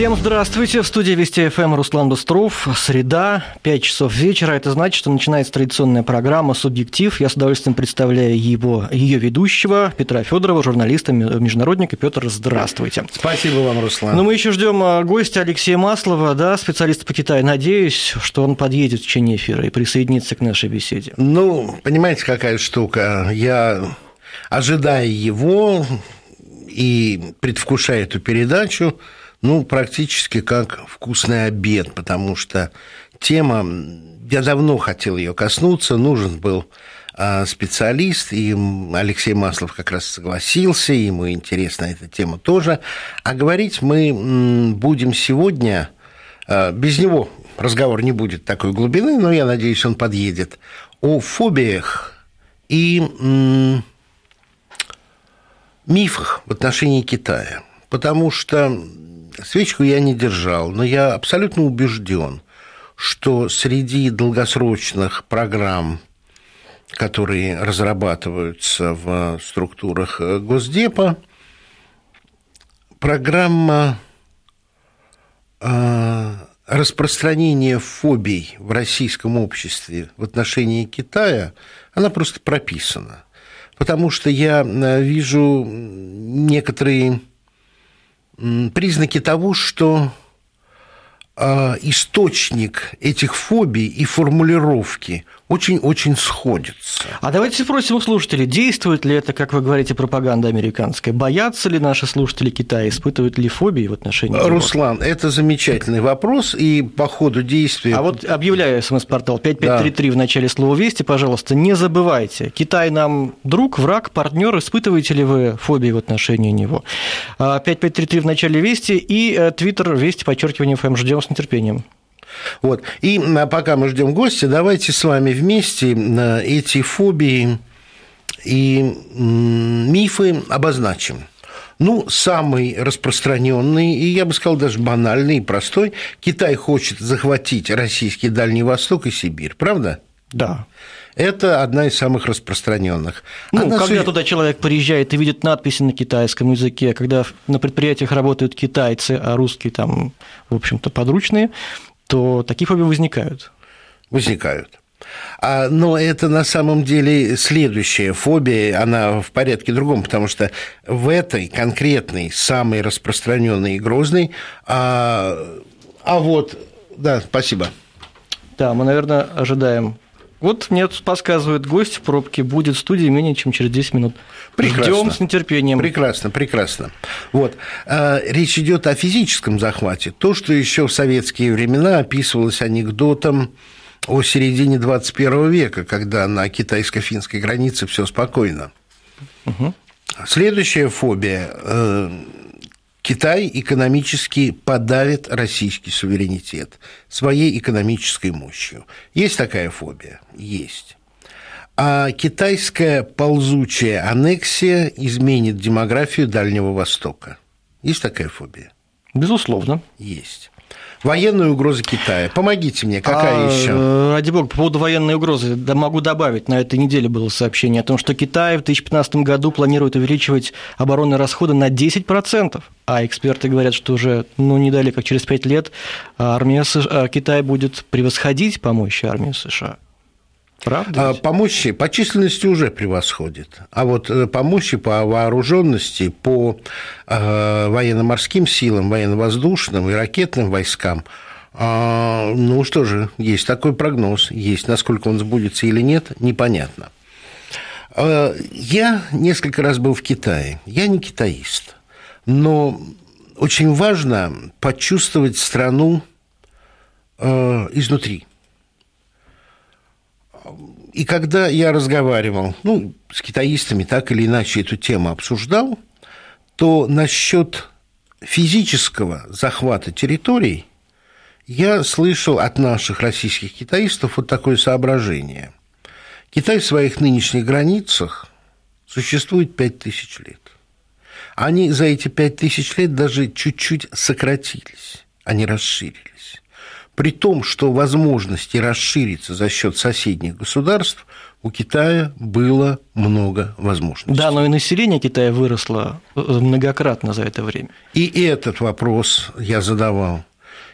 Всем здравствуйте. В студии Вести ФМ Руслан Быстров. Среда, 5 часов вечера. Это значит, что начинается традиционная программа «Субъектив». Я с удовольствием представляю его, ее ведущего Петра Федорова, журналиста, международника. Петр, здравствуйте. Спасибо вам, Руслан. Ну, мы еще ждем а, гостя Алексея Маслова, да, специалиста по Китаю. Надеюсь, что он подъедет в течение эфира и присоединится к нашей беседе. Ну, понимаете, какая штука? Я, ожидая его и предвкушая эту передачу, ну, практически как вкусный обед, потому что тема, я давно хотел ее коснуться, нужен был а, специалист, и Алексей Маслов как раз согласился, ему интересна эта тема тоже. А говорить мы будем сегодня, а, без него разговор не будет такой глубины, но я надеюсь, он подъедет, о фобиях и мифах в отношении Китая. Потому что свечку я не держал, но я абсолютно убежден, что среди долгосрочных программ, которые разрабатываются в структурах Госдепа, программа а, распространения фобий в российском обществе в отношении Китая, она просто прописана. Потому что я а, вижу некоторые признаки того, что а, источник этих фобий и формулировки очень-очень сходятся. А давайте спросим у слушателей, действует ли это, как вы говорите, пропаганда американская? Боятся ли наши слушатели Китая, испытывают ли фобии в отношении Руслан, него? это замечательный вопрос, и по ходу действия... А вот объявляю смс-портал 5533 да. в начале слова «Вести», пожалуйста, не забывайте, Китай нам друг, враг, партнер, испытываете ли вы фобии в отношении него? 5533 а, в начале «Вести» и э, твиттер «Вести», подчеркивание ФМ, ждем с нетерпением. Вот. И пока мы ждем гостя, давайте с вами вместе эти фобии и мифы обозначим. Ну, самый распространенный, и я бы сказал даже банальный и простой, Китай хочет захватить российский Дальний Восток и Сибирь, правда? Да. Это одна из самых распространенных. Ну, Она когда су... туда человек приезжает и видит надписи на китайском языке, когда на предприятиях работают китайцы, а русские там, в общем-то, подручные, то такие фобии возникают. Возникают. А, но это на самом деле следующая фобия, она в порядке другом, потому что в этой конкретной, самой распространенной и грозной, а, а вот, да, спасибо. Да, мы, наверное, ожидаем вот мне подсказывает гость в пробке, будет в студии менее чем через 10 минут. Прекрасно. Ждем с нетерпением. Прекрасно, прекрасно. Вот. А, речь идет о физическом захвате. То, что еще в советские времена описывалось анекдотом о середине 21 века, когда на китайско-финской границе все спокойно. Угу. Следующая фобия э, Китай экономически подавит российский суверенитет своей экономической мощью. Есть такая фобия? Есть. А китайская ползучая аннексия изменит демографию Дальнего Востока. Есть такая фобия? Безусловно. Есть. Военная угроза Китая. Помогите мне, какая а, еще? Ради бога, по поводу военной угрозы да, могу добавить. На этой неделе было сообщение о том, что Китай в 2015 году планирует увеличивать оборонные расходы на 10%. А эксперты говорят, что уже ну, не далее, как через 5 лет, армия США, Китай будет превосходить по мощи армию США. Правда? А, по мощи, по численности уже превосходит. А вот э, по мощи, по вооруженности, по э, военно-морским силам, военно-воздушным и ракетным войскам, э, ну что же, есть такой прогноз, есть. Насколько он сбудется или нет, непонятно. Э, я несколько раз был в Китае. Я не китаист. Но очень важно почувствовать страну э, изнутри и когда я разговаривал, ну, с китаистами так или иначе эту тему обсуждал, то насчет физического захвата территорий я слышал от наших российских китаистов вот такое соображение. Китай в своих нынешних границах существует пять тысяч лет. Они за эти пять тысяч лет даже чуть-чуть сократились, они расширились. При том, что возможности расшириться за счет соседних государств у Китая было много возможностей. Да, но и население Китая выросло э, многократно за это время. И этот вопрос я задавал.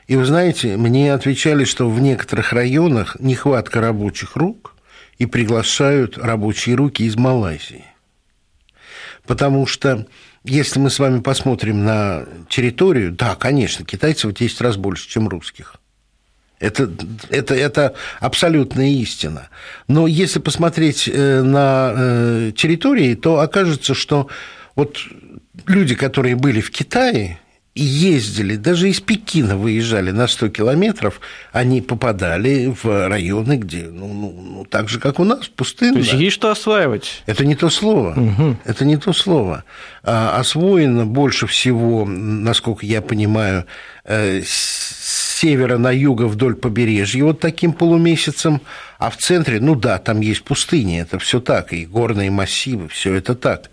И вы знаете, мне отвечали, что в некоторых районах нехватка рабочих рук и приглашают рабочие руки из Малайзии. Потому что если мы с вами посмотрим на территорию, да, конечно, китайцев 10 раз больше, чем русских. Это, это, это абсолютная истина. Но если посмотреть э, на э, территории, то окажется, что вот люди, которые были в Китае, и ездили, даже из Пекина выезжали на 100 километров, они попадали в районы, где, ну, ну, ну так же, как у нас, пустынно. То есть есть что осваивать. Это не то слово. Угу. Это не то слово. А, освоено больше всего, насколько я понимаю, э, с севера на юго вдоль побережья вот таким полумесяцем, а в центре, ну да, там есть пустыни, это все так, и горные массивы, все это так.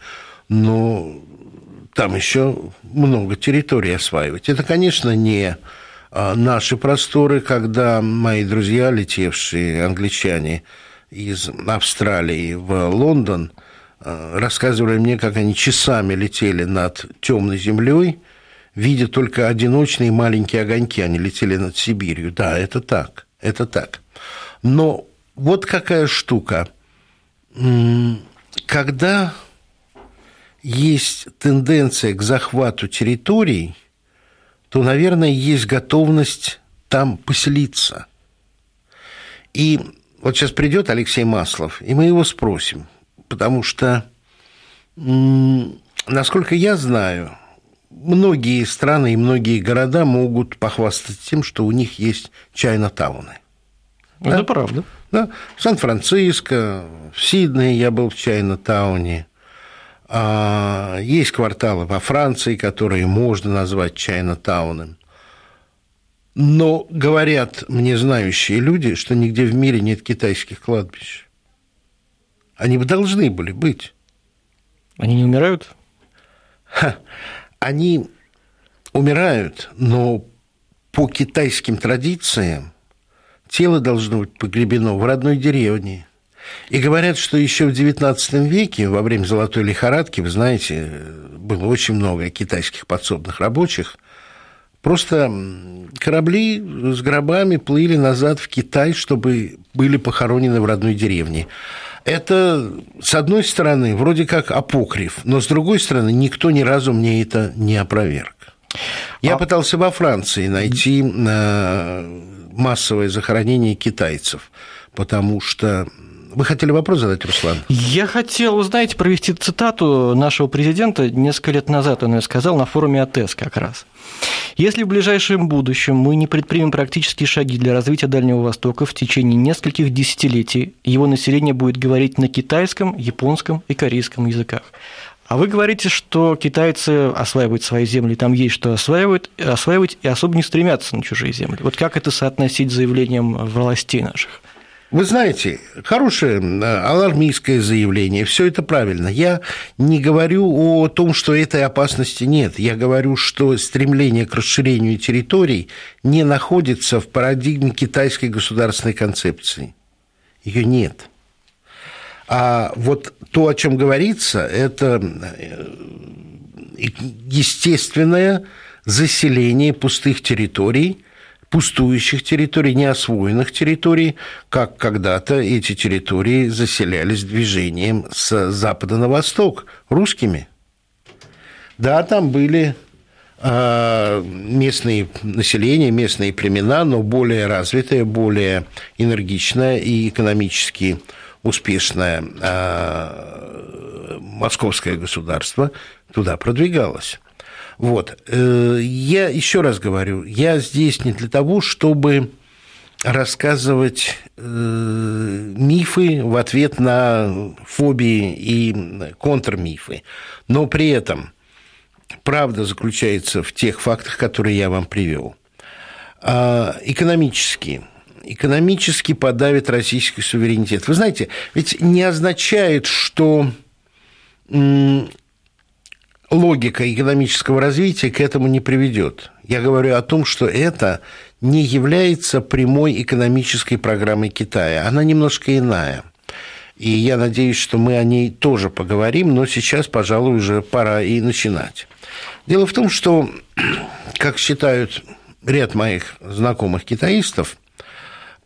Но там еще много территорий осваивать. Это, конечно, не а, наши просторы, когда мои друзья, летевшие англичане из Австралии в Лондон, а, рассказывали мне, как они часами летели над темной землей, видя только одиночные маленькие огоньки, они летели над Сибирью. Да, это так, это так. Но вот какая штука. Когда есть тенденция к захвату территорий, то, наверное, есть готовность там поселиться. И вот сейчас придет Алексей Маслов, и мы его спросим, потому что, насколько я знаю, многие страны и многие города могут похвастаться тем, что у них есть чайно-тауны. Это да? правда. Да. В Сан-Франциско, в Сиднее я был в чайно-тауне – а, есть кварталы во Франции, которые можно назвать Чайна-тауном. Но говорят мне знающие люди, что нигде в мире нет китайских кладбищ. Они бы должны были быть. Они не умирают? Ха. Они умирают, но по китайским традициям тело должно быть погребено в родной деревне – и говорят, что еще в XIX веке, во время золотой лихорадки, вы знаете, было очень много китайских подсобных рабочих, Просто корабли с гробами плыли назад в Китай, чтобы были похоронены в родной деревне. Это, с одной стороны, вроде как апокриф, но с другой стороны, никто ни разу мне это не опроверг. Я а... пытался во Франции найти э, массовое захоронение китайцев, потому что вы хотели вопрос задать, Руслан? Я хотел, знаете, провести цитату нашего президента. Несколько лет назад он ее сказал на форуме АТЭС как раз. Если в ближайшем будущем мы не предпримем практические шаги для развития Дальнего Востока в течение нескольких десятилетий, его население будет говорить на китайском, японском и корейском языках. А вы говорите, что китайцы осваивают свои земли, там есть что осваивать, осваивать и особо не стремятся на чужие земли. Вот как это соотносить с заявлением властей наших? Вы знаете, хорошее алармийское заявление, все это правильно. Я не говорю о том, что этой опасности нет. Я говорю, что стремление к расширению территорий не находится в парадигме китайской государственной концепции. Ее нет. А вот то, о чем говорится, это э, естественное заселение пустых территорий – пустующих территорий, неосвоенных территорий, как когда-то эти территории заселялись движением с запада на восток русскими. Да, там были а, местные населения, местные племена, но более развитое, более энергичное и экономически успешное а, московское государство туда продвигалось. Вот. Э, я еще раз говорю, я здесь не для того, чтобы рассказывать э, мифы в ответ на фобии и контрмифы. Но при этом правда заключается в тех фактах, которые я вам привел. А, экономически. Экономически подавит российский суверенитет. Вы знаете, ведь не означает, что логика экономического развития к этому не приведет. Я говорю о том, что это не является прямой экономической программой Китая. Она немножко иная. И я надеюсь, что мы о ней тоже поговорим, но сейчас, пожалуй, уже пора и начинать. Дело в том, что, как считают ряд моих знакомых китаистов,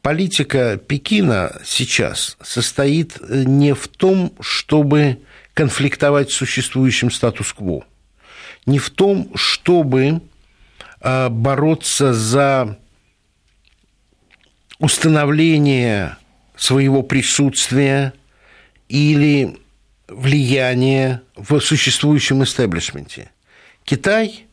политика Пекина сейчас состоит не в том, чтобы конфликтовать с существующим статус-кво, не в том, чтобы а, бороться за установление своего присутствия или влияния в существующем истеблишменте. Китай,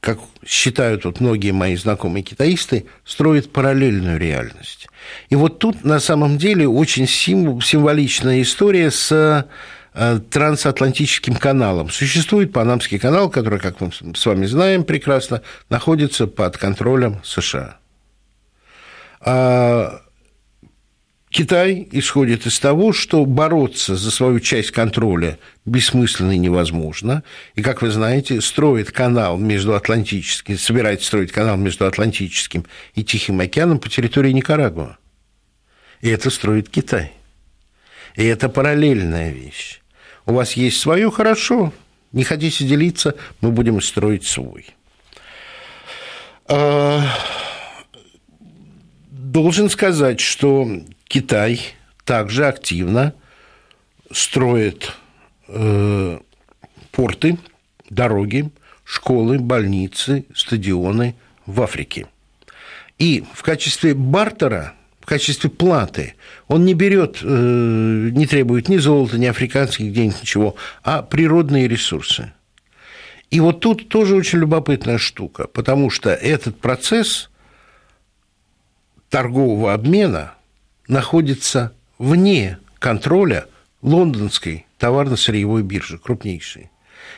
как считают вот многие мои знакомые китаисты, строит параллельную реальность. И вот тут на самом деле очень символичная история с трансатлантическим каналом. Существует Панамский канал, который, как мы с вами знаем прекрасно, находится под контролем США. А Китай исходит из того, что бороться за свою часть контроля бессмысленно и невозможно. И, как вы знаете, строит канал между Атлантическим, собирается строить канал между Атлантическим и Тихим океаном по территории Никарагуа. И это строит Китай. И это параллельная вещь. У вас есть свое, хорошо. Не хотите делиться, мы будем строить свой. А, должен сказать, что Китай также активно строит э, порты, дороги, школы, больницы, стадионы в Африке. И в качестве бартера, в качестве платы он не берет, э, не требует ни золота, ни африканских денег, ничего, а природные ресурсы. И вот тут тоже очень любопытная штука, потому что этот процесс торгового обмена – находится вне контроля лондонской товарно-сырьевой биржи, крупнейшей.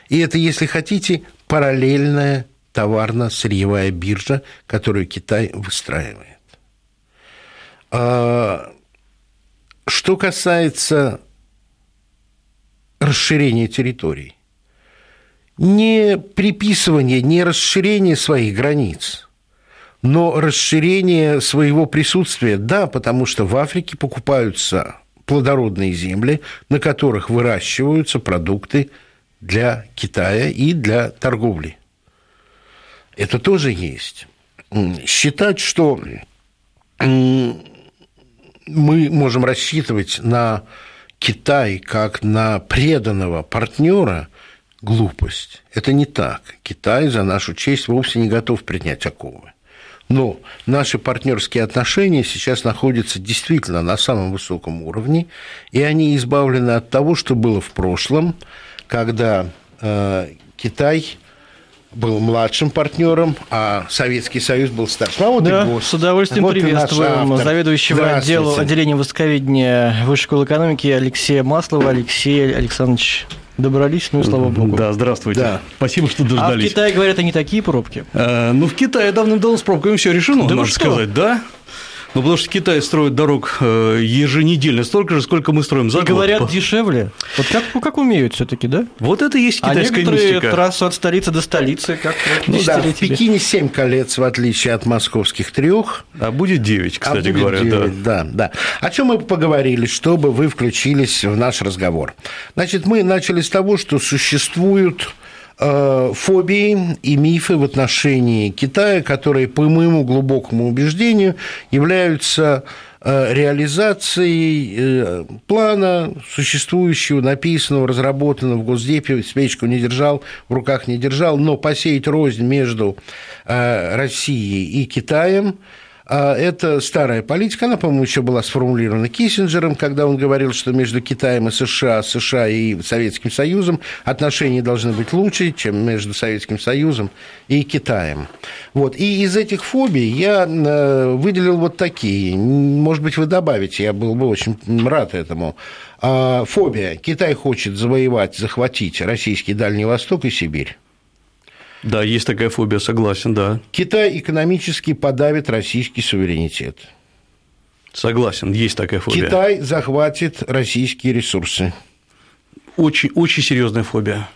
И это, если хотите, параллельная товарно-сырьевая биржа, которую Китай выстраивает. А, что касается расширения территорий, не приписывание, не расширение своих границ – но расширение своего присутствия, да, потому что в Африке покупаются плодородные земли, на которых выращиваются продукты для Китая и для торговли. Это тоже есть. Считать, что мы можем рассчитывать на Китай как на преданного партнера – глупость. Это не так. Китай за нашу честь вовсе не готов принять оковы. Но наши партнерские отношения сейчас находятся действительно на самом высоком уровне, и они избавлены от того, что было в прошлом, когда э, Китай был младшим партнером, а Советский Союз был старшим. А вот да, и гость. с удовольствием вот приветствуем заведующего отделу, отделением восковедения Высшей школы экономики Алексея Маслова. Алексей Александрович Добрались, ну и слава богу. Да, здравствуйте. Да. Спасибо, что дождались. А в Китае, говорят, они такие пробки? Э, ну, в Китае давным-давно с пробками все решено, да можно сказать, да? Ну, потому что Китай строит дорог э, еженедельно столько же, сколько мы строим за и год. говорят, дешевле. Вот как, как умеют все таки да? Вот это и есть а китайская а некоторые мистика. трассу от столицы до столицы как ну, да, в Пекине 7 колец, в отличие от московских трех. А будет 9, кстати а будет говоря. 9, да. да, да. О чем мы поговорили, чтобы вы включились в наш разговор? Значит, мы начали с того, что существуют фобии и мифы в отношении Китая, которые, по моему глубокому убеждению, являются э, реализацией э, плана, существующего, написанного, разработанного в Госдепе, свечку не держал, в руках не держал, но посеять рознь между Россией и Китаем – это старая политика, она, по-моему, еще была сформулирована Киссинджером, когда он говорил, что между Китаем и США, США и Советским Союзом отношения должны быть лучше, чем между Советским Союзом и Китаем. Вот. И из этих фобий я э, выделил вот такие. Может быть, вы добавите, я был бы очень рад этому. А, фобия. Китай хочет завоевать, захватить российский Дальний Восток и Сибирь. Да, есть такая фобия, согласен, да. Китай экономически подавит российский суверенитет. Согласен, есть такая фобия. Китай захватит российские ресурсы. Очень, очень серьезная фобия.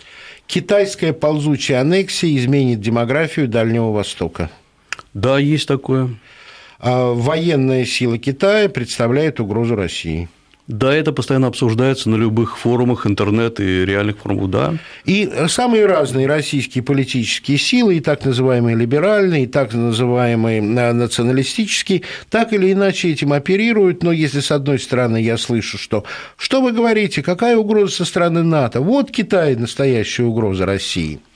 Китайская ползучая аннексия изменит демографию Дальнего Востока. Да, есть такое. А военная сила Китая представляет угрозу России. Да, это постоянно обсуждается на любых форумах интернет и реальных форумах, да. И самые разные российские политические силы, и так называемые либеральные, и так называемые э, националистические, так или иначе этим оперируют, но если с одной стороны я слышу, что что вы говорите, какая угроза со стороны НАТО, вот Китай настоящая угроза России –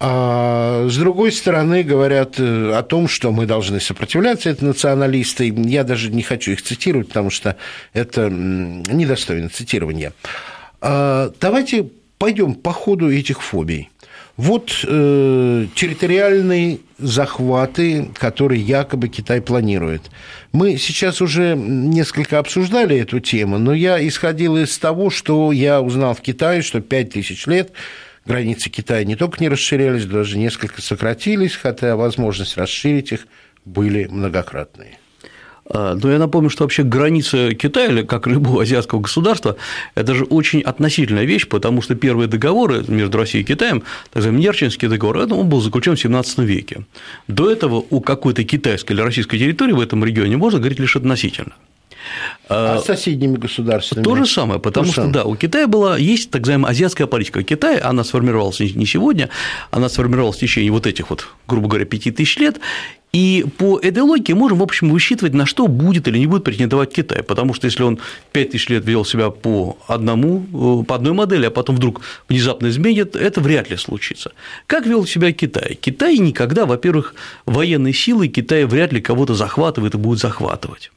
а с другой стороны, говорят э, о том, что мы должны сопротивляться, это националисты. Я даже не хочу их цитировать, потому что это недостойно цитирования. А давайте пойдем по ходу этих фобий. Вот э, территориальные захваты, которые якобы Китай планирует. Мы сейчас уже несколько обсуждали эту тему, но я исходил из того, что я узнал в Китае, что 5000 лет границы Китая не только не расширялись, даже несколько сократились, хотя возможность расширить их были многократные. А, но я напомню, что вообще граница Китая, или как любого азиатского государства, это же очень относительная вещь, потому что первые договоры между Россией и Китаем, так называемый Нерчинский договор, он был заключен в 17 веке. До этого у какой-то китайской или российской территории в этом регионе можно говорить лишь относительно. А с соседними государствами? То же самое, потому То что, самое. да, у Китая была, есть так называемая азиатская политика. Китай, она сформировалась не сегодня, она сформировалась в течение вот этих вот, грубо говоря, пяти тысяч лет, и по этой логике можем, в общем, высчитывать, на что будет или не будет претендовать Китай. Потому что если он 5000 лет вел себя по одному, по одной модели, а потом вдруг внезапно изменит, это вряд ли случится. Как вел себя Китай? Китай никогда, во-первых, военной силой Китай вряд ли кого-то захватывает и будет захватывать.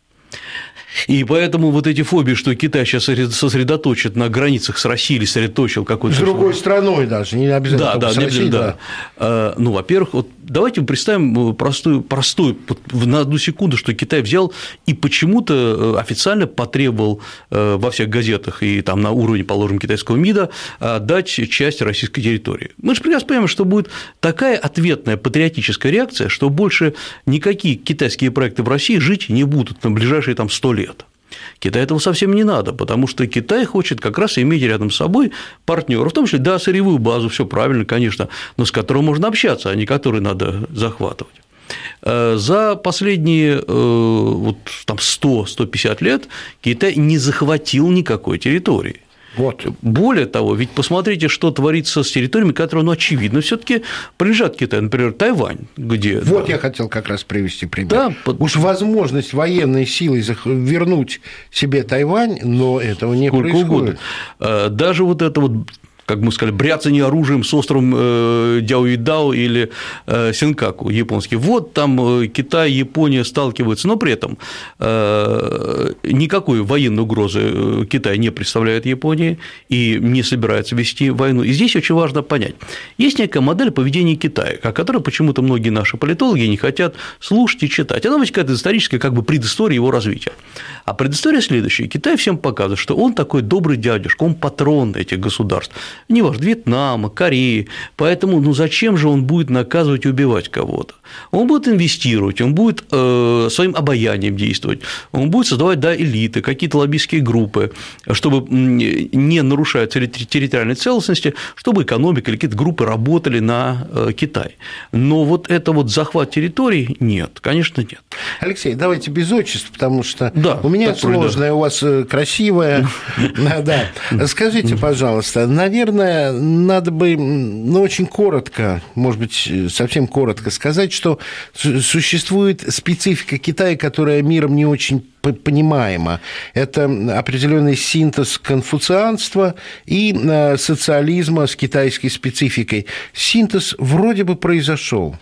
И поэтому вот эти фобии, что Китай сейчас сосредоточит на границах с Россией или сосредоточил какой-то... С другой страной даже, не обязательно да, да, с Россией, да. да. А, ну, во-первых, вот давайте представим простую, простую на одну секунду, что Китай взял и почему-то э, официально потребовал э, во всех газетах и там на уровне, положим, китайского МИДа дать часть российской территории. Мы же прекрасно понимаем, что будет такая ответная патриотическая реакция, что больше никакие китайские проекты в России жить не будут на ближайшие там 100 лет. Китаю этого совсем не надо, потому что Китай хочет как раз иметь рядом с собой партнера, в том числе, да, сырьевую базу, все правильно, конечно, но с которым можно общаться, а не который надо захватывать. Э, за последние э, вот, там 100-150 лет Китай не захватил никакой территории. Вот. Более того, ведь посмотрите, что творится с территориями, которые, ну, очевидно, все таки принадлежат Китаю, например, Тайвань, где… Вот да. я хотел как раз привести пример. Да, Уж возможность военной силой вернуть себе Тайвань, но этого не Сколько происходит. Угодно. Э, даже вот это вот как мы сказали, бряцание оружием с островом э, Дяоидао или э, Синкаку японский. Вот там э, Китай, Япония сталкиваются, но при этом никакой военной угрозы Китай не представляет Японии и не собирается вести войну. И здесь очень важно понять, есть некая модель поведения Китая, о которой почему-то многие наши политологи не хотят слушать и читать. Она вытекает из исторической как бы предыстории его развития. А предыстория следующая. Китай всем показывает, что он такой добрый дядюшка, он патрон этих государств неважно, Вьетнама, Кореи. Поэтому, ну зачем же он будет наказывать и убивать кого-то? Он будет инвестировать, он будет э, своим обаянием действовать, он будет создавать да, элиты, какие-то лоббистские группы, чтобы не нарушая территориальной целостности, чтобы экономика или какие-то группы работали на э, Китай. Но вот это вот захват территорий нет, конечно, нет. Алексей, давайте без отчеств, потому что да, у меня сложное, да. у вас э, красивое. Да. Скажите, пожалуйста, наверное, надо бы, ну, очень коротко, может быть, совсем коротко сказать, что существует специфика Китая, которая миром не очень понимаема. Это определенный синтез конфуцианства и э, социализма с китайской спецификой. Синтез вроде бы произошел.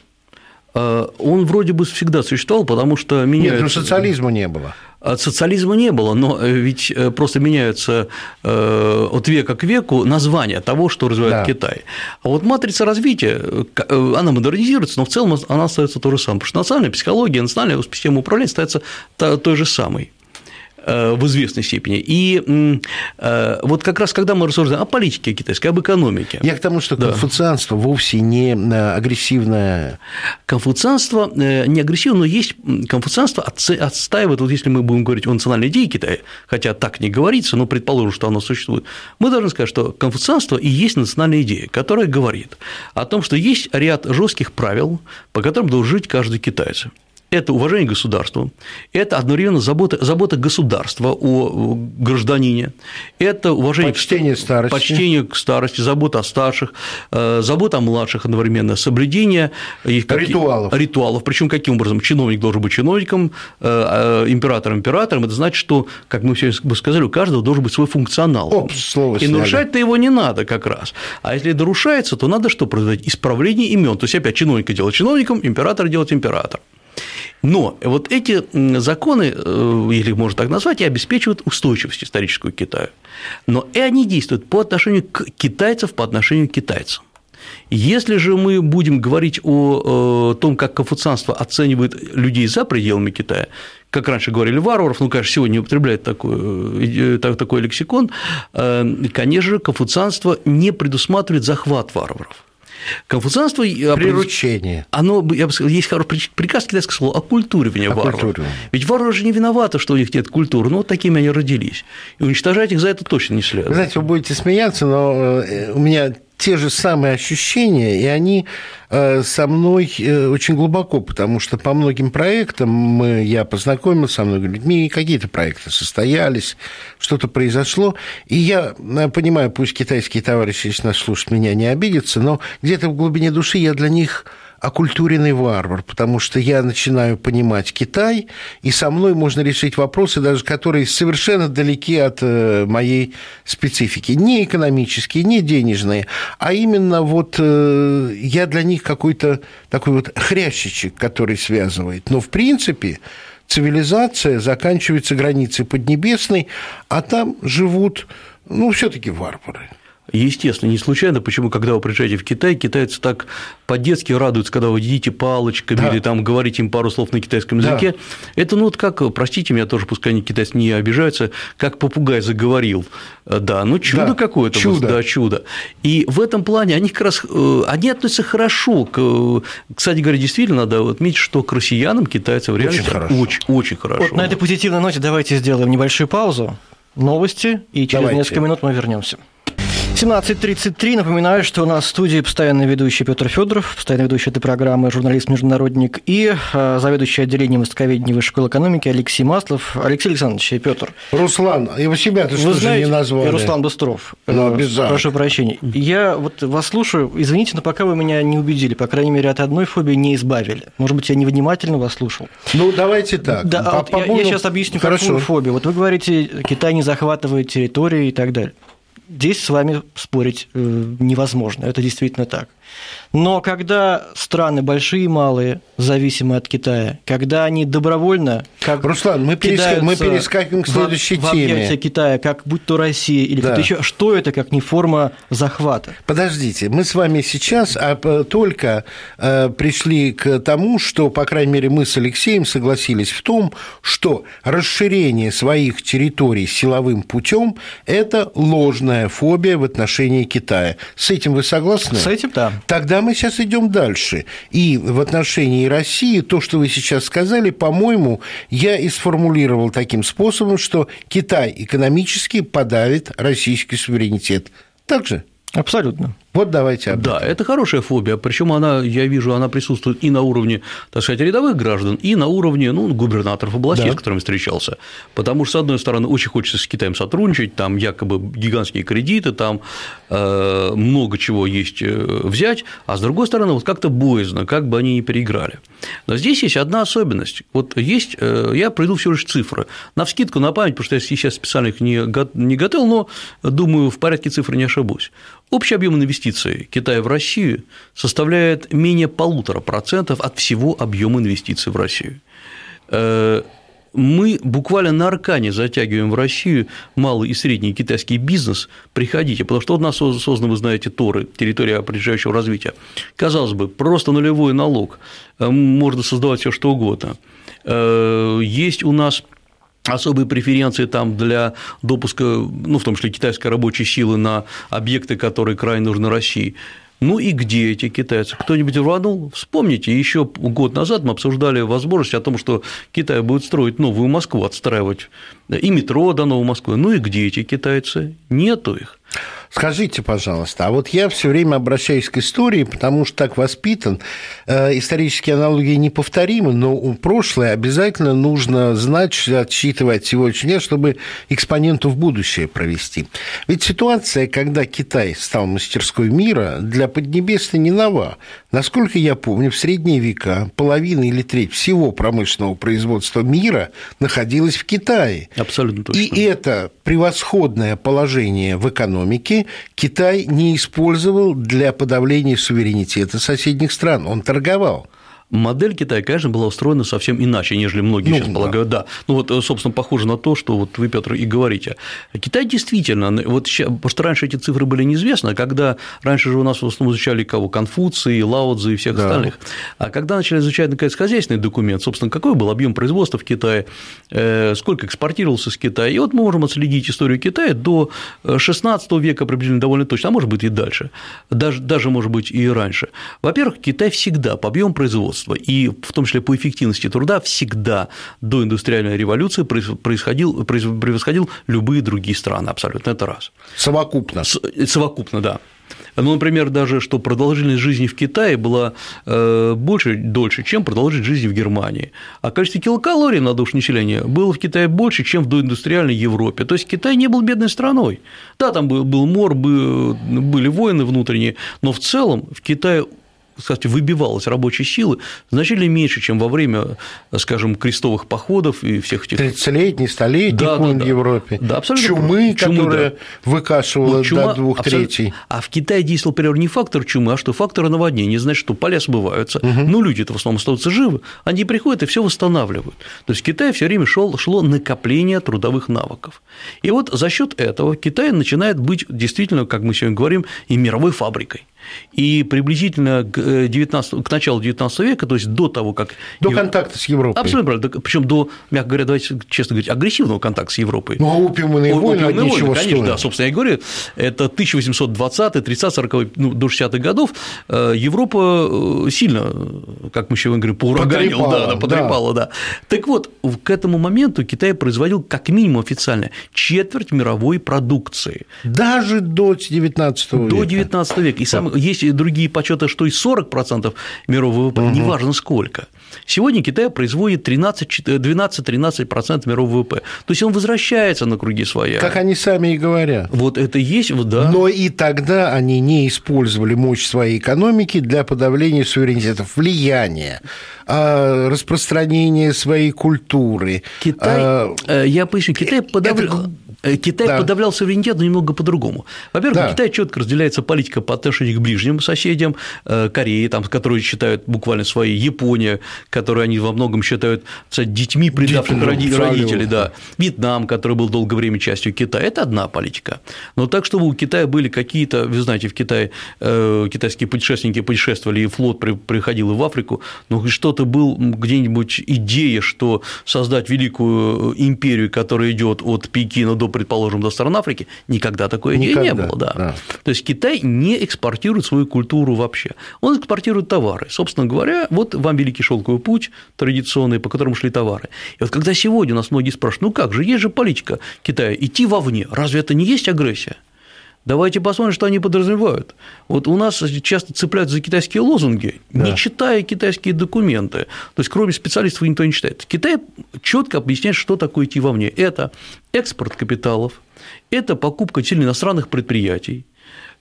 Э, он вроде бы всегда существовал, потому что меняется... Нет, но социализма не было. Социализма не было, но э, ведь э, просто меняются от века к веку названия того, что развивает да. Китай. А вот матрица развития, она модернизируется, но в целом она остается то же самое, потому что национальная психология, национальная система управления остается той же самой. Э, в известной степени. И э, вот как раз когда мы рассуждаем о политике китайской, об экономике. Я к тому, что конфуцианство да. вовсе не э, агрессивное. Конфуцианство не агрессивное, но есть конфуцианство отстаивает, вот если мы будем говорить о национальной идее Китая, хотя так не говорится, но предположим, что оно существует, мы должны сказать, что конфуцианство и есть национальная идея, которая говорит о том, что есть ряд жестких правил, по которым должен жить каждый китайец это уважение к государству, это одновременно забота, забота государства о гражданине, это уважение почтение к старости. почтение к старости, забота о старших, э, забота о младших одновременно, соблюдение ритуалов. ритуалов. Причем каким образом чиновник должен быть чиновником, э, э, император императором. Это значит, что, как мы все сказали, у каждого должен быть свой функционал. Оп, слово И нарушать-то его не надо как раз. А если нарушается, то надо что производить? Исправление имен. То есть опять чиновника делать чиновником, императора делать императором. Но вот эти законы, э, если можно так назвать, и обеспечивают устойчивость историческую Китая. Но и они действуют по отношению к китайцам, по отношению к китайцам. Если же мы будем говорить о том, как конфуцианство оценивает людей за пределами Китая, как раньше говорили варваров, ну, конечно, сегодня не употребляют такой, э, такой лексикон, э, конечно же, конфуцианство не предусматривает захват варваров. Конфуцианство… Приручение. Оно, я бы сказал, есть хороший приказ китайского слова оккультуривание варваров. Ведь варвары же не виноваты, что у них нет культуры, ну, вот такими они родились. И уничтожать их за это точно не следует. Вы знаете, вы будете смеяться, но э, у меня те же самые ощущения, и они э, со мной э, очень глубоко, потому что по многим проектам мы, я познакомился со многими людьми, и какие-то проекты состоялись, что-то произошло, и я э, понимаю, пусть китайские товарищи, если нас слушают, меня не обидятся, но где-то в глубине души я для них оккультуренный варвар, потому что я начинаю понимать Китай, и со мной можно решить вопросы, даже которые совершенно далеки от э, моей специфики. Не экономические, не денежные, а именно вот э, я для них какой-то такой вот хрящичек, который связывает. Но в принципе цивилизация заканчивается границей Поднебесной, а там живут, ну, все-таки варвары. Естественно, не случайно, почему, когда вы приезжаете в Китай, китайцы так по-детски радуются, когда вы едите палочками да. или там говорите им пару слов на китайском языке. Да. Это, ну, вот как, простите меня тоже, пускай они китайцы не обижаются, как попугай заговорил. Да, ну, чудо да, какое-то. Чудо. Да, чудо. И в этом плане они как раз, э, они относятся хорошо. К, кстати говоря, действительно, надо отметить, что к россиянам китайцы в реальности очень хорошо. Очень, очень хорошо. Вот на этой позитивной ноте давайте сделаем небольшую паузу. Новости, и через давайте. несколько минут мы вернемся. 17.33. Напоминаю, что у нас в студии постоянный ведущий Петр Федоров, постоянный ведущий этой программы, журналист-международник и э, заведующий отделением востоковедения Высшей школы экономики Алексей Маслов. Алексей Александрович и Петр. Руслан, его себя ты что знаете, не назвали? Руслан Быстров. Ну, обязательно. Прошу прощения. Я вот вас слушаю, извините, но пока вы меня не убедили, по крайней мере, от одной фобии не избавили. Может быть, я невнимательно вас слушал. Ну, давайте так. Да, по, вот я, я сейчас объясню, Хорошо. какую фобию. Вот вы говорите, Китай не захватывает территории и так далее. Здесь с вами спорить э, невозможно, это действительно так. Но когда страны большие и малые, зависимые от Китая, когда они добровольно как Руслан, мы, переска... мы перескакиваем к следующей в, теме. В Китая, как будь то Россия или да. кто-то еще, что это как не форма захвата? Подождите, мы с вами сейчас а, только э, пришли к тому, что, по крайней мере, мы с Алексеем согласились в том, что расширение своих территорий силовым путем – это ложная фобия в отношении Китая. С этим вы согласны? С этим, да. Тогда мы сейчас идем дальше. И в отношении России то, что вы сейчас сказали, по-моему, я и сформулировал таким способом, что Китай экономически подавит российский суверенитет. Так же? Абсолютно. Вот давайте об Да, это хорошая фобия, причем она, я вижу, она присутствует и на уровне, так сказать, рядовых граждан, и на уровне ну, губернаторов областей, да. с которыми встречался. Потому что, с одной стороны, очень хочется с Китаем сотрудничать, там якобы гигантские кредиты, там э, много чего есть э, взять, а с другой стороны, вот как-то боязно, как бы они ни переиграли. Но здесь есть одна особенность. Вот есть, э, я приведу всего лишь цифры. На вскидку, на память, потому что я сейчас специально их не, не готовил, но думаю, в порядке цифр не ошибусь. Общий объем инвестиций Китая в Россию составляет менее полутора процентов от всего объема инвестиций в Россию. Э, мы буквально на аркане затягиваем в Россию малый и средний китайский бизнес. Приходите, потому что у нас созданы, вы знаете, торы, территория опережающего развития. Казалось бы, просто нулевой налог, э, можно создавать все что угодно. Э, есть у нас особые преференции там для допуска, ну, в том числе китайской рабочей силы на объекты, которые крайне нужны России. Ну и где эти китайцы? Кто-нибудь рванул? Вспомните, еще год назад мы обсуждали возможность о том, что Китай будет строить новую Москву, отстраивать и метро до Новой Москвы. Ну и где эти китайцы? Нету их. Скажите, пожалуйста, а вот я все время обращаюсь к истории, потому что так воспитан. Э, исторические аналогии неповторимы, но прошлое обязательно нужно знать, отсчитывать сегодняшний день, чтобы экспоненту в будущее провести. Ведь ситуация, когда Китай стал мастерской мира, для Поднебесной не нова. Насколько я помню, в средние века половина или треть всего промышленного производства мира находилась в Китае. Абсолютно точно. И это превосходное положение в экономике Китай не использовал для подавления суверенитета соседних стран. Он торговал. Модель Китая, конечно, была устроена совсем иначе, нежели многие ну, сейчас да. полагают. Да. Ну вот, собственно, похоже на то, что вот вы, Петр, и говорите. Китай действительно, вот сейчас, потому что раньше эти цифры были неизвестны, а когда раньше же у нас в основном изучали кого? Конфуции, Лао Цзи и всех да. остальных. А когда начали изучать, наконец, хозяйственный документ, собственно, какой был объем производства в Китае, э, сколько экспортировался с Китая, и вот мы можем отследить историю Китая до 16 века приблизительно довольно точно, а может быть и дальше, даже, даже может быть и раньше. Во-первых, Китай всегда по объему производства производства и в том числе по эффективности труда всегда до индустриальной революции происходил, превосходил любые другие страны абсолютно, это раз. Совокупно. С, совокупно, да. Ну, например, даже что продолжительность жизни в Китае была э, больше, дольше, чем продолжительность жизни в Германии. А количество килокалорий на душу населения было в Китае больше, чем в доиндустриальной Европе. То есть Китай не был бедной страной. Да, там был мор, были войны внутренние, но в целом в Китае кстати, выбивалось рабочей силы значительно меньше, чем во время, скажем, крестовых походов и всех этих… 30-летний, столетний да, да, да. в Европе. Да, абсолютно. Чумы, чумы которая да. выкашивала вот чума, до двух третей. А в Китае действовал, например, не фактор чумы, а что фактор наводнения. Значит, что поля смываются, угу. ну, люди-то в основном остаются живы, они приходят и все восстанавливают. То есть в Китае все время шло, шло накопление трудовых навыков. И вот за счет этого Китай начинает быть действительно, как мы сегодня говорим, и мировой фабрикой. И приблизительно к, 19, э, к началу XIX века, то есть до того, как… До контакта с Европой. Абсолютно правильно. Причем до, мягко говоря, давайте честно говорить, агрессивного контакта с Европой. Ну, а опиумные войны, опиумные войны, конечно, стоят. да, собственно, я говорю, это 1820 30 40 ну, до 60-х годов э, Европа э, сильно, как мы еще говорим, поураганила, да, да, потрепала, да. да. Так вот, к этому моменту Китай производил как минимум официально четверть мировой продукции. Даже до 19 века. До 19 века. И самое есть и другие подсчеты, что и 40% мирового ВВП, угу. неважно сколько. Сегодня Китай производит 12-13% мирового ВВП. То есть он возвращается на круги своя. Как они сами и говорят. Вот это есть, вот да. Но и тогда они не использовали мощь своей экономики для подавления суверенитета, влияния, а, распространения своей культуры. Китай, а, э, я поясню, Китай подавлял. Это Э, Китай да. подавлял суверенитет, но немного по-другому. Во-первых, да. в Китае четко разделяется политика по отношению к ближним соседям, э, Кореи, там, которые считают буквально свои, Япония, которую они во многом считают кстати, детьми предавших роди- родителей, да, Вьетнам, который был долгое время частью Китая, это одна политика. Но так, чтобы у Китая были какие-то, вы знаете, в Китае э, китайские путешественники путешествовали, и флот приходил и в Африку, но что-то был где-нибудь идея, что создать великую империю, которая идет от Пекина до предположим, до стран Африки, никогда такой идеи не было. Да. Да. То есть Китай не экспортирует свою культуру вообще. Он экспортирует товары. Собственно говоря, вот вам Великий шелковый путь традиционный, по которому шли товары. И вот когда сегодня нас многие спрашивают, ну как же, есть же политика Китая, идти вовне, разве это не есть агрессия? Давайте посмотрим, что они подразумевают. Вот у нас часто цепляют за китайские лозунги, да. не читая китайские документы. То есть, кроме специалистов, никто не читает. Китай четко объясняет, что такое идти вовне. Это экспорт капиталов, это покупка сильно иностранных предприятий,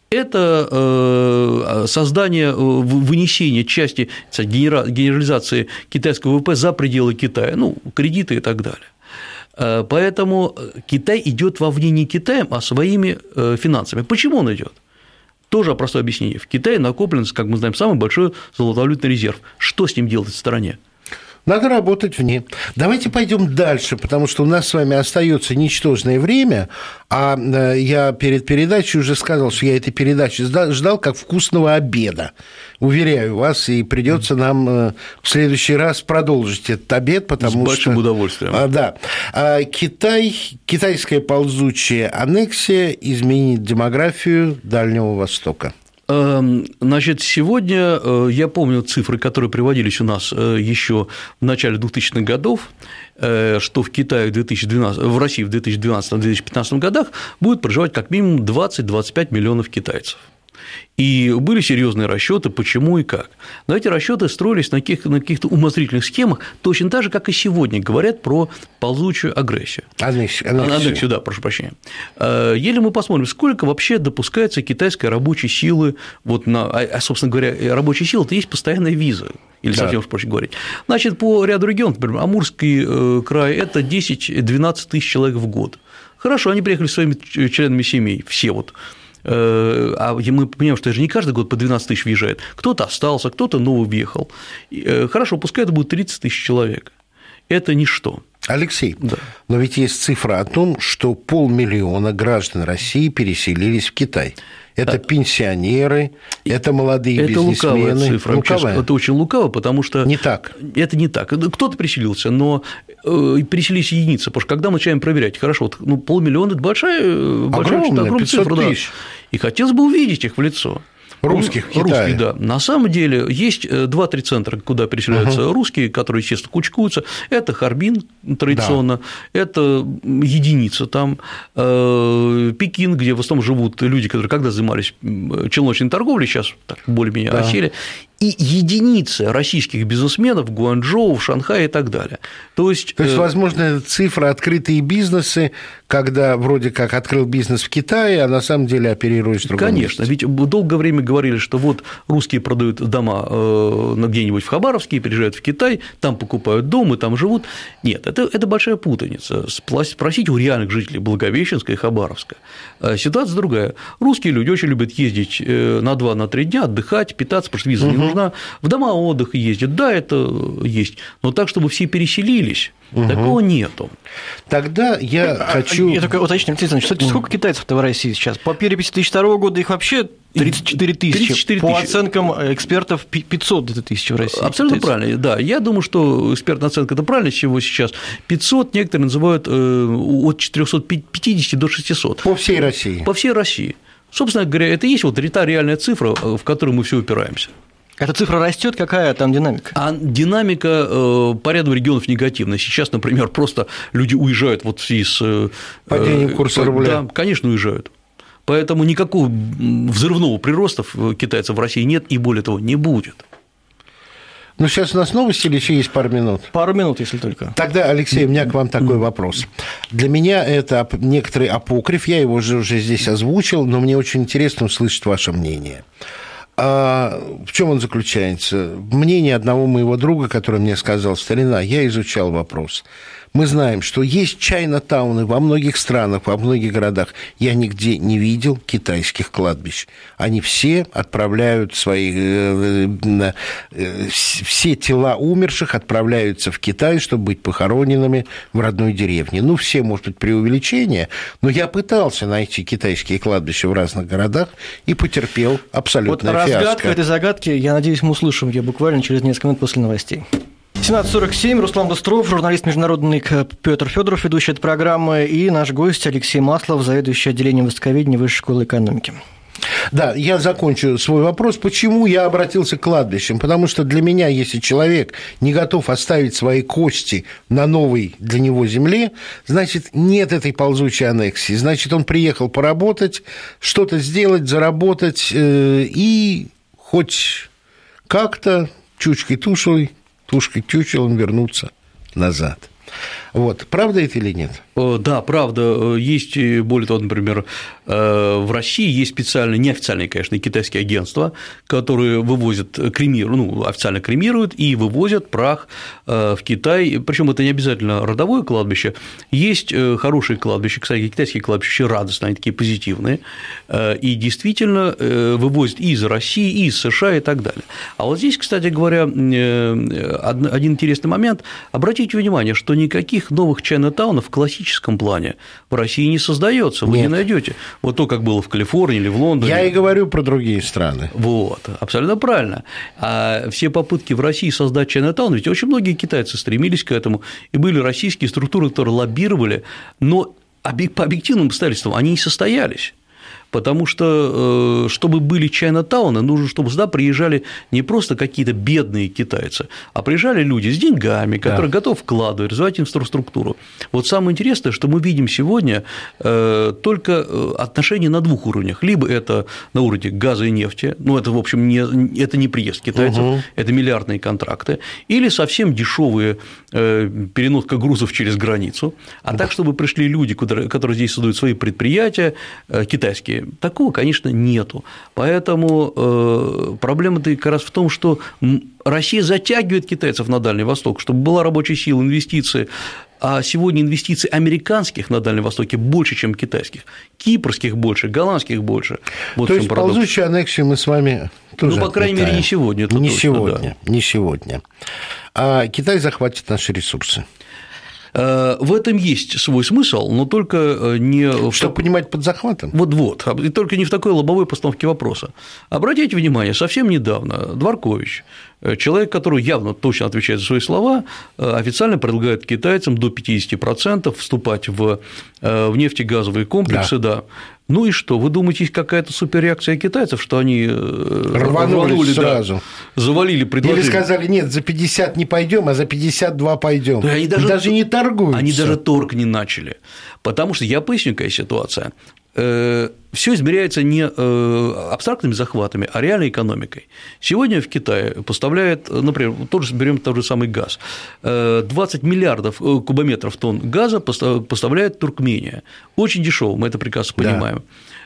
это э, создание, э, вынесение части генерализации китайского ВВП за пределы Китая, ну, кредиты и так далее. Э, поэтому Китай идет вовне не Китаем, а своими э, финансами. Почему он идет? Тоже простое объяснение. В Китае накоплен, как мы знаем, самый большой золотовалютный резерв. Что с ним делать в стране? Надо работать вне. Давайте пойдем дальше, потому что у нас с вами остается ничтожное время, а э, я перед передачей уже сказал, что я этой передачи ждал как вкусного обеда. Уверяю вас, и придется нам э, в следующий раз продолжить этот обед, потому С большим что... удовольствием. А, да. А, Китай, китайская ползучая аннексия изменит демографию Дальнего Востока. Эм, значит, сегодня э, я помню цифры, которые приводились у нас э, еще в начале 2000-х годов, э, что в Китае в, 2012, в России в 2012-2015 годах будет проживать как минимум 20-25 миллионов китайцев. И были серьезные расчеты, почему и как. Но эти расчеты строились на, каких- каких-то умозрительных схемах, точно так же, как и сегодня говорят про ползучую агрессию. Аннексию. Аннексию. Аннексию, да, прошу прощения. Э, Еле мы посмотрим, сколько вообще допускается китайской рабочей силы, вот на, а, а, собственно говоря, рабочая сила – это есть постоянная виза, или Да. совсем уж проще говорить. Значит, по ряду регионов, например, Амурский э, край – это 10-12 тысяч человек в год. Хорошо, они приехали своими членами семей, все вот. Э, А мы понимаем, что это же не каждый год по 12 тысяч въезжает. Кто-то остался, кто-то новый въехал. Э, Хорошо, пускай это будет 30 тысяч человек. Это ничто. Алексей, Да. но ведь есть цифра о том, что полмиллиона граждан России переселились в Китай. Это пенсионеры, это молодые А Это лукавая бизнесмены. цифра. Лукавая. Это очень лукаво, потому что Не так. Это не так. Кто-то переселился, но э, переселились единицы. Потому что когда мы начинаем проверять, хорошо, вот, ну, полмиллиона – это большая, э, большая Огромная, огромная 500 цифра, да. И хотелось бы увидеть их в лицо. Русских в Китае. Русских, да. На самом деле есть э, два-три центра, куда переселяются русские, которые, естественно, кучкуются. Это Харбин традиционно, это единица там, э, Пекин, где в основном живут люди, которые когда занимались челночной торговлей, сейчас так более-менее Да. осели, и единицы российских бизнесменов в Гуанчжоу, в Шанхае и так далее. То есть, То есть, э, возможно, это цифра открытые бизнесы, когда вроде как открыл бизнес в Китае, а на самом деле оперируешь в другом Конечно, месте. ведь долгое время говорили, что вот русские продают дома э, на- где-нибудь в Хабаровске, переезжают в Китай, там покупают дом и там живут. Нет, это, это большая путаница. Спросите у реальных жителей Благовещенска и Хабаровска. Э, Ситуация другая. Русские люди очень любят ездить на 2-3 дня, отдыхать, питаться, потому что виза не нужна. В дома отдыха ездят, да, это есть, но так, чтобы все переселились, такого нету. Тогда я хочу... Я только уточню, Алексей сколько китайцев-то в России сейчас? По переписи 2002 года их вообще 34 тысячи. 34 По тысячи. оценкам экспертов 500 где-то тысяч в России. Абсолютно китайцев. правильно, да. Я думаю, что экспертная оценка – это правильно, чего сейчас 500, некоторые называют э, от 450 до 600 По всей России. по всей России. Собственно говоря, это и есть вот та реальная цифра, э, в которую мы все упираемся. Эта цифра растет, какая там динамика? А динамика э, по ряду регионов негативная. Сейчас, например, просто люди уезжают вот в связи с… э, Падением курса э, рубля. Да, конечно, уезжают. Поэтому никакого взрывного прироста в- китайцев в России нет, и более того, не будет. Ну, сейчас у нас новости или еще есть пару минут? Пару минут, если только. Тогда, Алексей, у меня к вам такой вопрос. Для меня это некоторый апокриф, я его уже, уже здесь озвучил, но мне очень интересно услышать ваше мнение. А в чем он заключается? Мнение одного моего друга, который мне сказал, старина, я изучал вопрос. Мы знаем, что есть чайна-тауны во многих странах, во многих городах. Я нигде не видел китайских кладбищ. Они все отправляют свои... э, э, э, вс- Все тела умерших отправляются в Китай, чтобы быть похороненными в родной деревне. Ну, все, может быть, преувеличение, но я пытался найти китайские кладбища в разных городах и потерпел Вот абсолютное разгадка фиаско. этой загадки, я надеюсь, мы услышим ее буквально через несколько минут после новостей. 17.47, Руслан Быстров, журналист международный Петр Федоров, ведущий этой программы, и наш гость Алексей Маслов, заведующий отделением востоковедения Высшей школы экономики. Да, я закончу свой вопрос. Почему я обратился к кладбищам? Потому что для меня, если человек не готов оставить свои кости на новой для него земле, значит, нет этой ползучей аннексии. Значит, он приехал поработать, что-то сделать, заработать э, и хоть как-то чучкой-тушей, тушкой-чучелом вернуться назад. Вот. Правда это или нет? Э, Да, правда, э, есть, более того, например, в России есть специальные, неофициальные, конечно, китайские агентства, которые вывозят, кремируют, ну, официально кремируют и вывозят прах э, в Китай. Причем это не обязательно родовое кладбище. Есть э, хорошие кладбища, кстати, китайские кладбища радостные, они такие позитивные, и действительно вывозят и из России, и из США и так далее. А вот здесь, кстати говоря, один интересный момент. Обратите внимание, что никаких новых Чайнатаунов в классическом плане в России не создается. Вы Нет. не найдете. Вот то, как было в Калифорнии или в Лондоне. Я и говорю про другие страны. Вот, абсолютно правильно. А все попытки в России создать Чайнатаун, ведь очень многие китайцы стремились к этому, и были российские структуры, которые лоббировали, но по объективным обстоятельствам они не состоялись потому что, э, чтобы были Чайна-тауны, нужно, чтобы сюда приезжали не просто какие-то бедные китайцы, а приезжали люди с деньгами, которые да. готовы вкладывать, развивать инфраструктуру. Вот самое интересное, что мы видим сегодня э, только э, отношения на двух уровнях. Либо это на уровне газа и нефти, ну, это, в общем, не, это не приезд китайцев, угу. это миллиардные контракты, или совсем дешевые переноска грузов через границу, а так, чтобы пришли люди, которые здесь создают свои предприятия, китайские, Такого, конечно, нету. Поэтому э, проблема-то как раз в том, что Россия затягивает китайцев на Дальний Восток, чтобы была рабочая сила, инвестиции, а сегодня инвестиций американских на Дальнем Востоке больше, чем китайских, кипрских больше, голландских больше. Вот То есть парадокс. ползучую аннексию мы с вами тоже Ну, по крайней отметаем. мере, не сегодня. Не точно, сегодня, да. не сегодня. А Китай захватит наши ресурсы. Э, в этом есть свой смысл, но только э, не… Чтобы в... понимать под захватом. Вот-вот, и только не в такой лобовой постановке вопроса. Обратите внимание, совсем недавно Дворкович, э, человек, который явно точно отвечает за свои слова, официально предлагает китайцам до 50% вступать в, в нефтегазовые комплексы, да. да ну и что? Вы думаете, есть какая-то суперреакция китайцев, что они рванули, рванули сразу, да, завалили предложение? Или сказали, нет, за 50 не пойдем, а за 52 пойдем. Да, они даже, даже не торгуются. Они даже торг не начали. Потому что я поясню, какая ситуация. Э, все измеряется не э, абстрактными захватами, а реальной экономикой. Сегодня в Китае поставляет, например, тоже берем тот же самый газ, 20 э, миллиардов кубометров тонн газа поставляет Туркмения. Очень дешево, мы это прекрасно понимаем. Да.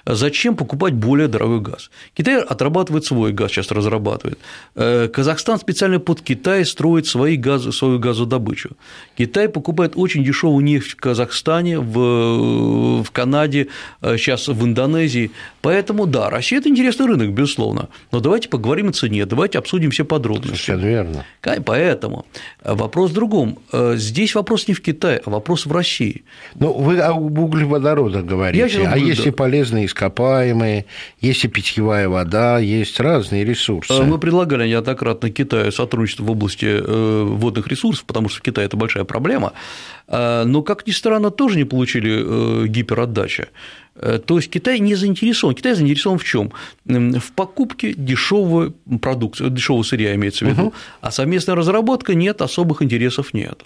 Зачем покупать более дорогой газ? Китай отрабатывает свой газ, сейчас разрабатывает. Э, Казахстан специально под Китай строит свои газы, свою газодобычу. Китай покупает очень дешевую нефть в Казахстане, в, в Канаде, сейчас э, в Индонезии. Поэтому, да, Россия – это интересный рынок, безусловно. Но давайте поговорим о цене, давайте обсудим все подробности. Совершенно верно. Поэтому э, вопрос в другом. Здесь вопрос не в Китае, а вопрос в России. Ну, вы об углеводородах говорите, а если полезные ископаемые, есть и питьевая вода, есть разные ресурсы. Мы предлагали неоднократно Китаю сотрудничество в области э, водных ресурсов, потому что в Китае это большая проблема, но, как ни странно, тоже не получили э, гиперотдачи. Э, то есть Китай не заинтересован. Китай заинтересован в чем? В покупке дешевой продукции, дешевого сырья имеется в виду, угу. а совместная разработка нет, особых интересов нет.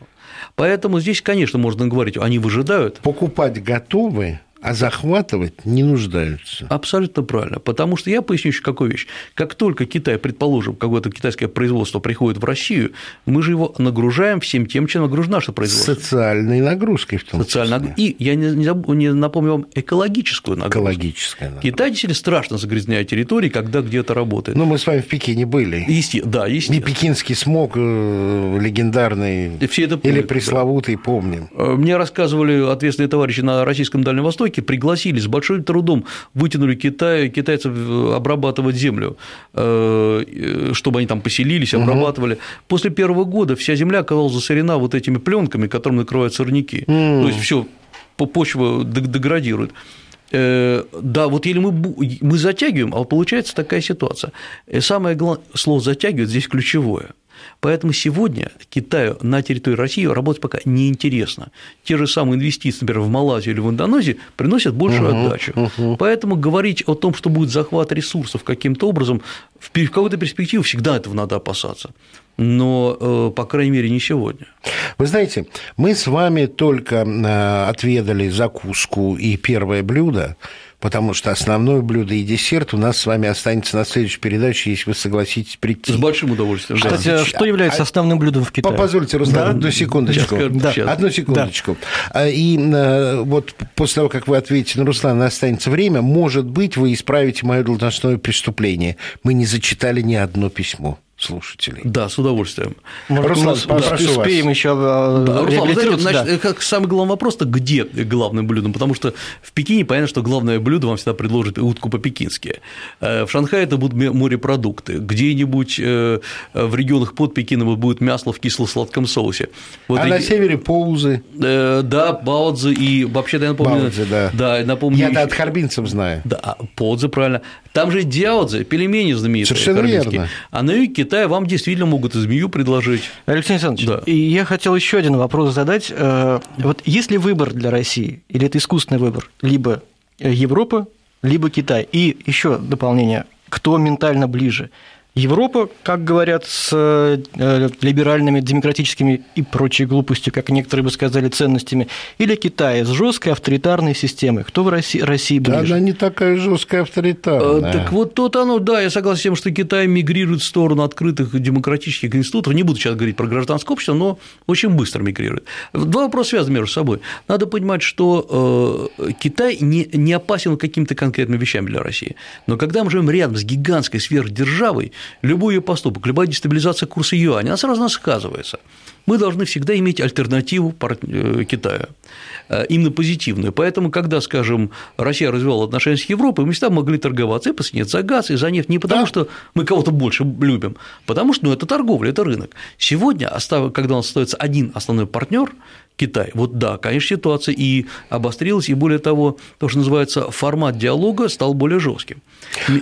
Поэтому здесь, конечно, можно говорить, они выжидают. Покупать готовые а захватывать не нуждаются. Абсолютно правильно. Потому что я поясню еще какую вещь. Как только Китай, предположим, какое-то китайское производство приходит в Россию, мы же его нагружаем всем тем, чем нагружено наше производство. Социальной нагрузкой в том Социально... числе. И я не, не напомню вам экологическую нагрузку. Экологическая нагрузка. Китай действительно страшно загрязняет территории, когда где-то работает. Ну, мы с вами в Пекине были. Есте... Да, естественно. Не пекинский смог э, легендарный Все это или пресловутый, да. помним. Мне рассказывали ответственные товарищи на Российском Дальнем Востоке, Востоке пригласили, с большим трудом вытянули Китай, китайцев э, обрабатывать землю, э, чтобы они там поселились, обрабатывали. Угу. После первого года вся земля оказалась засорена вот этими пленками, которыми накрывают сорняки. Угу. То есть все почва деградирует. Э, да, вот или мы, мы затягиваем, а получается такая ситуация. И самое главное, слово затягивает здесь ключевое. Поэтому сегодня Китаю на территории России работать пока неинтересно. Те же самые инвестиции, например, в Малайзию или в Индонезию приносят большую угу, отдачу. Угу. Поэтому говорить о том, что будет захват ресурсов каким-то образом, в какой-то перспективе всегда этого надо опасаться но, э, по крайней мере, не сегодня. Вы знаете, мы с вами только э, отведали закуску и первое блюдо, потому что основное блюдо и десерт у нас с вами останется на следующей передаче, если вы согласитесь прийти. С большим удовольствием. Кстати, да. что является основным блюдом в Китае? Позвольте, Руслан, да? одну секундочку. Да. Одну секундочку. Да. И э, вот после того, как вы ответите на Руслана, останется время, может быть, вы исправите мое должностное преступление. Мы не зачитали ни одно письмо слушателей. Да, с удовольствием. Может, Руслан, мы да, успеем еще э, да, Руслан, знаете, значит, да. как самый главный вопрос-то, где главным блюдом? Потому что в Пекине понятно, что главное блюдо вам всегда предложат утку по-пекински. Э, в Шанхае это будут морепродукты. Где-нибудь э, в регионах под Пекином будет мясо в кисло-сладком соусе. Вот а и... на севере поузы. Да, баудзы и вообще, я напомню... Баудзы, да. да напомню, Я-то от харбинцев знаю. Да, поудзы, правильно. Там же дяодзы, пельмени знаменитые. Совершенно верно. А на юге Китая вам действительно могут и змею предложить. Алексей Александрович, да. и я хотел еще один вопрос задать. Э, вот есть ли выбор для России, или это искусственный выбор, либо Европа, либо Китай? И еще дополнение, кто ментально ближе? Европа, как говорят, с э, либеральными, демократическими и прочей глупостью, как некоторые бы сказали, ценностями, или Китай с жесткой авторитарной системой. Кто в России, России ближе? Да, она не такая жесткая авторитарная. Э, так вот тут оно, да, я согласен с тем, что Китай мигрирует в сторону открытых демократических институтов. Не буду сейчас говорить про гражданское общество, но очень быстро мигрирует. Два вопроса связаны между собой. Надо понимать, что э, Китай не, не опасен какими-то конкретными вещами для России. Но когда мы живем рядом с гигантской сверхдержавой, любой ее поступок, любая дестабилизация курса юаня, она сразу нас сказывается. Мы должны всегда иметь альтернативу э, Китаю, именно позитивную. Поэтому, когда, скажем, Россия развивала отношения с Европой, мы всегда могли торговаться и по цене за газ, и за нефть не потому, да. что мы кого-то больше любим, потому что ну, это торговля, это рынок. Сегодня, когда у нас остается один основной партнер, Китай. Вот да, конечно, ситуация и обострилась, и более того, то, что называется формат диалога стал более жестким.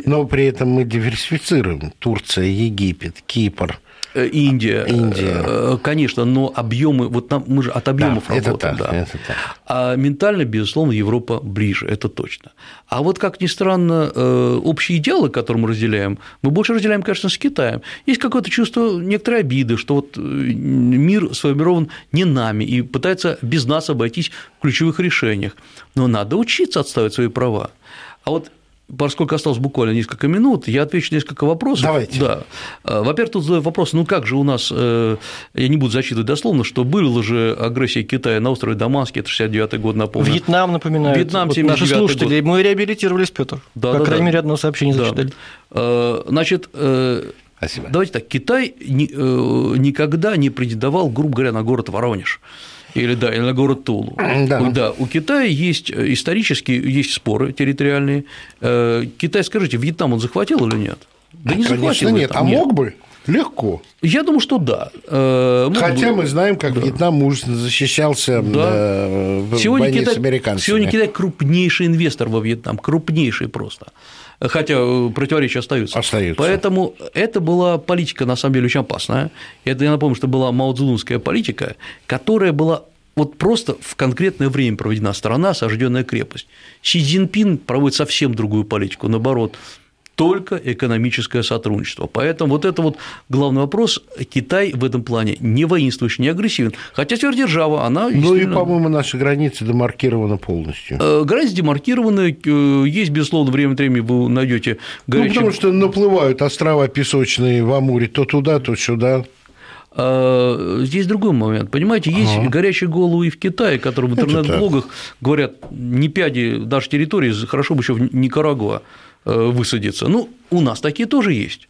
Но при этом мы диверсифицируем. Турция, Египет, Кипр. Э, Индия, Индия, э, конечно, но объемы, вот нам, мы же от объемов да, работаем, это так, да. Это так. А ментально, безусловно, Европа ближе, это точно. А вот как ни странно, э, общие идеалы, которые мы разделяем, мы больше разделяем, конечно, с Китаем. Есть какое-то чувство некоторой обиды, что вот мир сформирован не нами и пытается без нас обойтись в ключевых решениях. Но надо учиться отставить свои права. А вот поскольку осталось буквально несколько минут, я отвечу несколько вопросов. Давайте. Да. А, во-первых, тут задают вопрос, ну как же у нас, э, я не буду зачитывать дословно, что была же агрессия Китая на острове Дамаске, это 69-й год, напомню. Вьетнам, напоминаю. Вьетнам, вот Наши слушатели, год. мы реабилитировались, Петр. Да, По да, крайней да. мере, одно сообщение да. зачитали. А, значит, э, Спасибо. давайте так, Китай э, никогда не претендовал, грубо говоря, на город Воронеж или, да, или на город Тулу. Да. да. У Китая есть э, исторически есть споры территориальные. Э, Китай, скажите, Вьетнам он захватил или нет? Да не Конечно, захватил. нет. А нет. мог бы? Легко. Я думаю, что да. Э, мог Хотя бы... мы знаем, как да. Вьетнам мужественно защищался да. в сегодня войне Китай, с американцами. Сегодня Китай крупнейший инвестор во Вьетнам, крупнейший просто хотя противоречия остаются. Остаются. Поэтому это была политика, на самом деле, очень опасная. Это, я напомню, что была маодзедунская политика, которая была вот просто в конкретное время проведена страна, осажденная крепость. Си Цзиньпин проводит совсем другую политику, наоборот, только экономическое сотрудничество. Поэтому вот это вот главный вопрос. Китай в этом плане не воинствующий, не агрессивен. Хотя сверхдержава, она Ну и, по-моему, наши границы демаркированы полностью. Э, границы демаркированы, э, есть, безусловно, время от времени вы найдете горячие... Ну, потому что наплывают острова песочные в Амуре то туда, то сюда. А, здесь другой момент. Понимаете, есть ага. горячие головы и в Китае, которые в интернет-блогах говорят, не пяди даже территории, хорошо бы еще в Никарагуа э, высадиться. Ну, у нас такие тоже есть.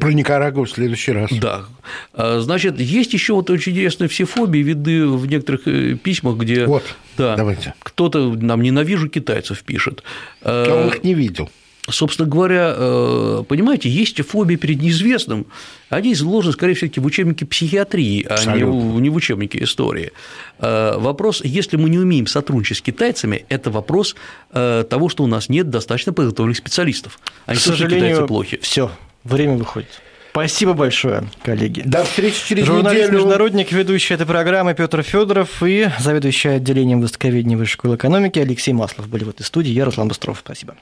Про Никарагуа в следующий раз. Да. А, значит, есть еще вот очень интересные все фобии, виды в некоторых э, письмах, где вот, да, давайте. кто-то нам ненавижу китайцев пишет. А он их не видел собственно говоря, э, понимаете, есть фобия перед неизвестным, они изложены, скорее всего, в учебнике психиатрии, а не в, не в учебнике истории. Э, вопрос, если мы не умеем сотрудничать с китайцами, это вопрос э, того, что у нас нет достаточно подготовленных специалистов. Они К сожалению, китайцы плохи. Все, время выходит. Спасибо большое, коллеги. До встречи через Журналист, неделю. международник, ведущий этой программы Петр Федоров и заведующий отделением востоковедения Высшей школы экономики Алексей Маслов были в этой студии. Я Руслан Быстров. Спасибо.